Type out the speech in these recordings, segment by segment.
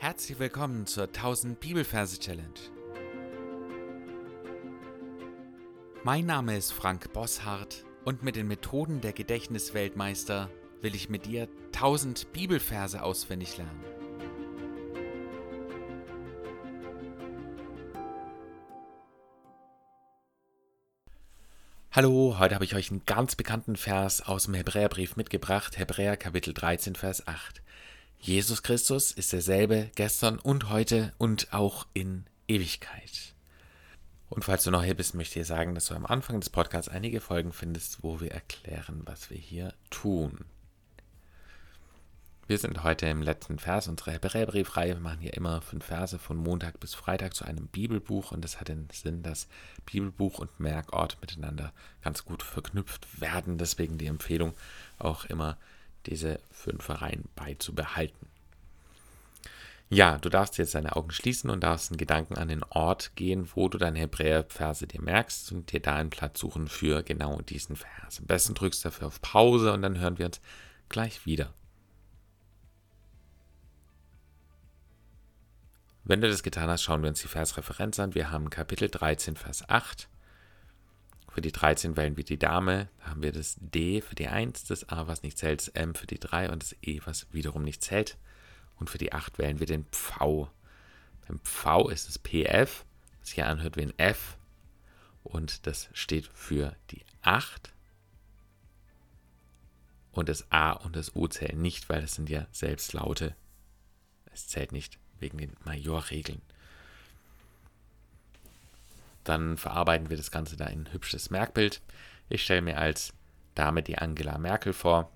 Herzlich willkommen zur 1000 Bibelverse Challenge. Mein Name ist Frank Bosshardt und mit den Methoden der Gedächtnisweltmeister will ich mit dir 1000 Bibelverse auswendig lernen. Hallo, heute habe ich euch einen ganz bekannten Vers aus dem Hebräerbrief mitgebracht, Hebräer Kapitel 13, Vers 8. Jesus Christus ist derselbe gestern und heute und auch in Ewigkeit. Und falls du noch hier bist, möchte ich dir sagen, dass du am Anfang des Podcasts einige Folgen findest, wo wir erklären, was wir hier tun. Wir sind heute im letzten Vers unserer Hebräerbriefreihe. Wir machen hier immer fünf Verse von Montag bis Freitag zu einem Bibelbuch und das hat den Sinn, dass Bibelbuch und Merkort miteinander ganz gut verknüpft werden. Deswegen die Empfehlung auch immer diese fünf Reihen beizubehalten. Ja, du darfst jetzt deine Augen schließen und darfst einen Gedanken an den Ort gehen, wo du deine Hebräerverse dir merkst und dir da einen Platz suchen für genau diesen Vers. Am besten drückst du dafür auf Pause und dann hören wir uns gleich wieder. Wenn du das getan hast, schauen wir uns die Versreferenz an. Wir haben Kapitel 13, Vers 8. Für die 13 wählen wir die Dame. Da haben wir das D für die 1, das A, was nicht zählt, das M für die 3 und das E, was wiederum nicht zählt. Und für die 8 wählen wir den Pfau. Beim Pfau ist es PF, was sich anhört wie ein F. Und das steht für die 8. Und das A und das U zählen nicht, weil es sind ja Selbstlaute. Es zählt nicht wegen den Majorregeln. Dann verarbeiten wir das Ganze da in ein hübsches Merkbild. Ich stelle mir als Dame die Angela Merkel vor.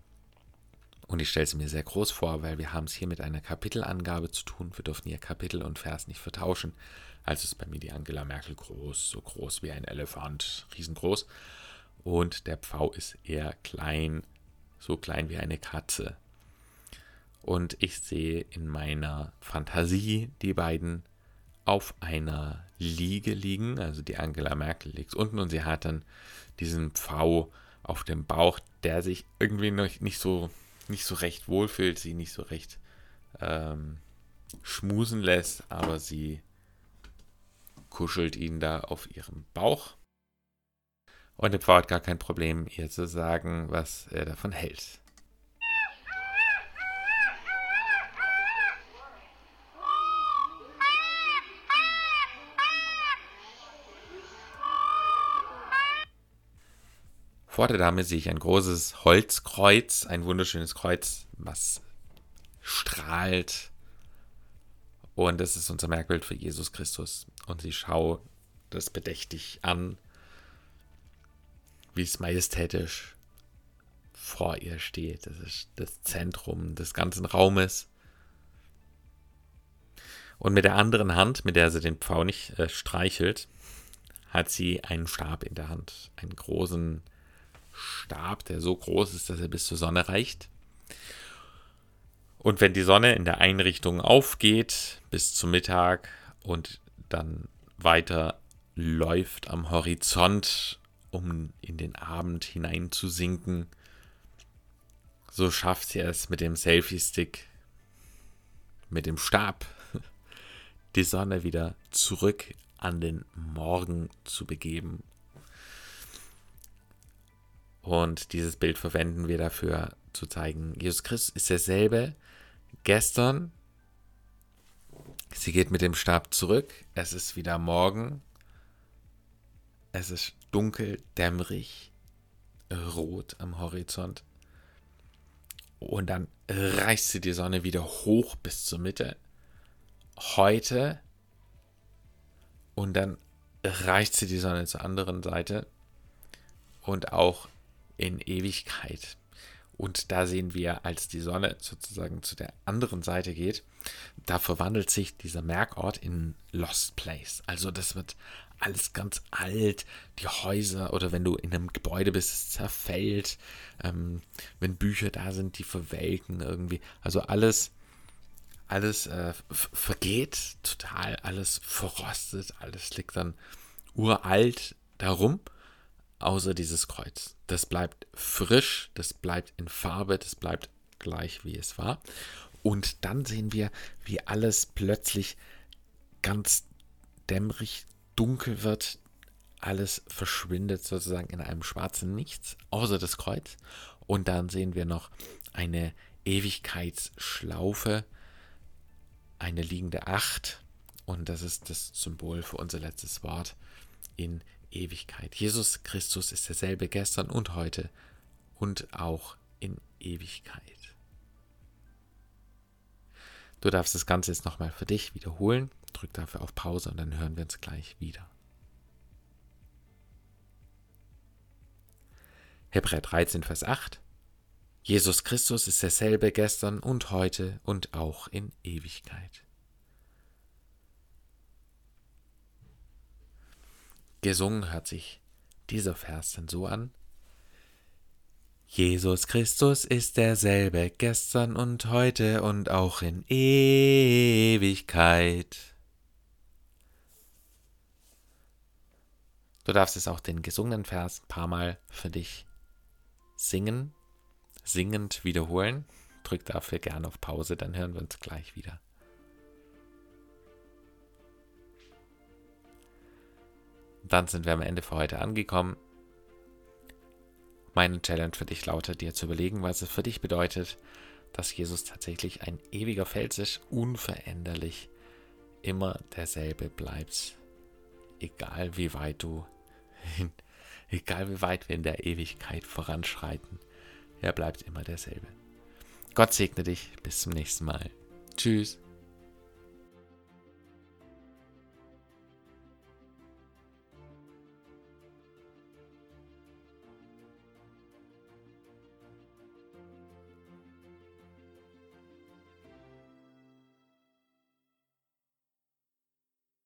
Und ich stelle sie mir sehr groß vor, weil wir haben es hier mit einer Kapitelangabe zu tun. Wir dürfen hier Kapitel und Vers nicht vertauschen. Also ist bei mir die Angela Merkel groß, so groß wie ein Elefant, riesengroß. Und der Pfau ist eher klein, so klein wie eine Katze. Und ich sehe in meiner Fantasie die beiden auf einer Liege liegen. Also die Angela Merkel liegt unten und sie hat dann diesen Pfau auf dem Bauch, der sich irgendwie noch nicht so, nicht so recht wohlfühlt, sie nicht so recht ähm, schmusen lässt, aber sie kuschelt ihn da auf ihrem Bauch. Und der Pfau hat gar kein Problem, ihr zu sagen, was er davon hält. Vor der Dame sehe ich ein großes Holzkreuz, ein wunderschönes Kreuz, was strahlt. Und das ist unser Merkbild für Jesus Christus. Und sie schaut das bedächtig an, wie es majestätisch vor ihr steht. Das ist das Zentrum des ganzen Raumes. Und mit der anderen Hand, mit der sie den Pfau nicht äh, streichelt, hat sie einen Stab in der Hand. Einen großen Stab, der so groß ist, dass er bis zur Sonne reicht. Und wenn die Sonne in der Einrichtung aufgeht bis zum Mittag und dann weiter läuft am Horizont, um in den Abend hineinzusinken, so schafft sie es mit dem Selfie-Stick, mit dem Stab, die Sonne wieder zurück an den Morgen zu begeben und dieses Bild verwenden wir dafür, zu zeigen, Jesus Christus ist derselbe gestern. Sie geht mit dem Stab zurück. Es ist wieder Morgen. Es ist dunkel, dämmerig, rot am Horizont. Und dann reißt sie die Sonne wieder hoch bis zur Mitte. Heute. Und dann reicht sie die Sonne zur anderen Seite. Und auch in Ewigkeit. Und da sehen wir, als die Sonne sozusagen zu der anderen Seite geht, da verwandelt sich dieser Merkort in Lost Place. Also das wird alles ganz alt, die Häuser oder wenn du in einem Gebäude bist, zerfällt, ähm, wenn Bücher da sind, die verwelken irgendwie. Also alles, alles äh, vergeht total, alles verrostet, alles liegt dann uralt darum außer dieses Kreuz. Das bleibt frisch, das bleibt in Farbe, das bleibt gleich wie es war. Und dann sehen wir, wie alles plötzlich ganz dämmerig, dunkel wird. Alles verschwindet sozusagen in einem schwarzen Nichts, außer das Kreuz. Und dann sehen wir noch eine Ewigkeitsschlaufe, eine liegende Acht. Und das ist das Symbol für unser letztes Wort in Ewigkeit. Jesus Christus ist derselbe gestern und heute und auch in Ewigkeit. Du darfst das Ganze jetzt nochmal für dich wiederholen. Drück dafür auf Pause und dann hören wir uns gleich wieder. Hebräer 13, Vers 8. Jesus Christus ist derselbe gestern und heute und auch in Ewigkeit. Gesungen hört sich dieser Vers dann so an. Jesus Christus ist derselbe gestern und heute und auch in Ewigkeit. Du darfst es auch den gesungenen Vers ein paar Mal für dich singen, singend wiederholen. Drück dafür gerne auf Pause, dann hören wir uns gleich wieder. Dann sind wir am Ende für heute angekommen. Meine Challenge für dich lautet, dir zu überlegen, was es für dich bedeutet, dass Jesus tatsächlich ein ewiger Fels ist, unveränderlich, immer derselbe bleibt. Egal wie weit du, egal wie weit wir in der Ewigkeit voranschreiten, er bleibt immer derselbe. Gott segne dich, bis zum nächsten Mal. Tschüss.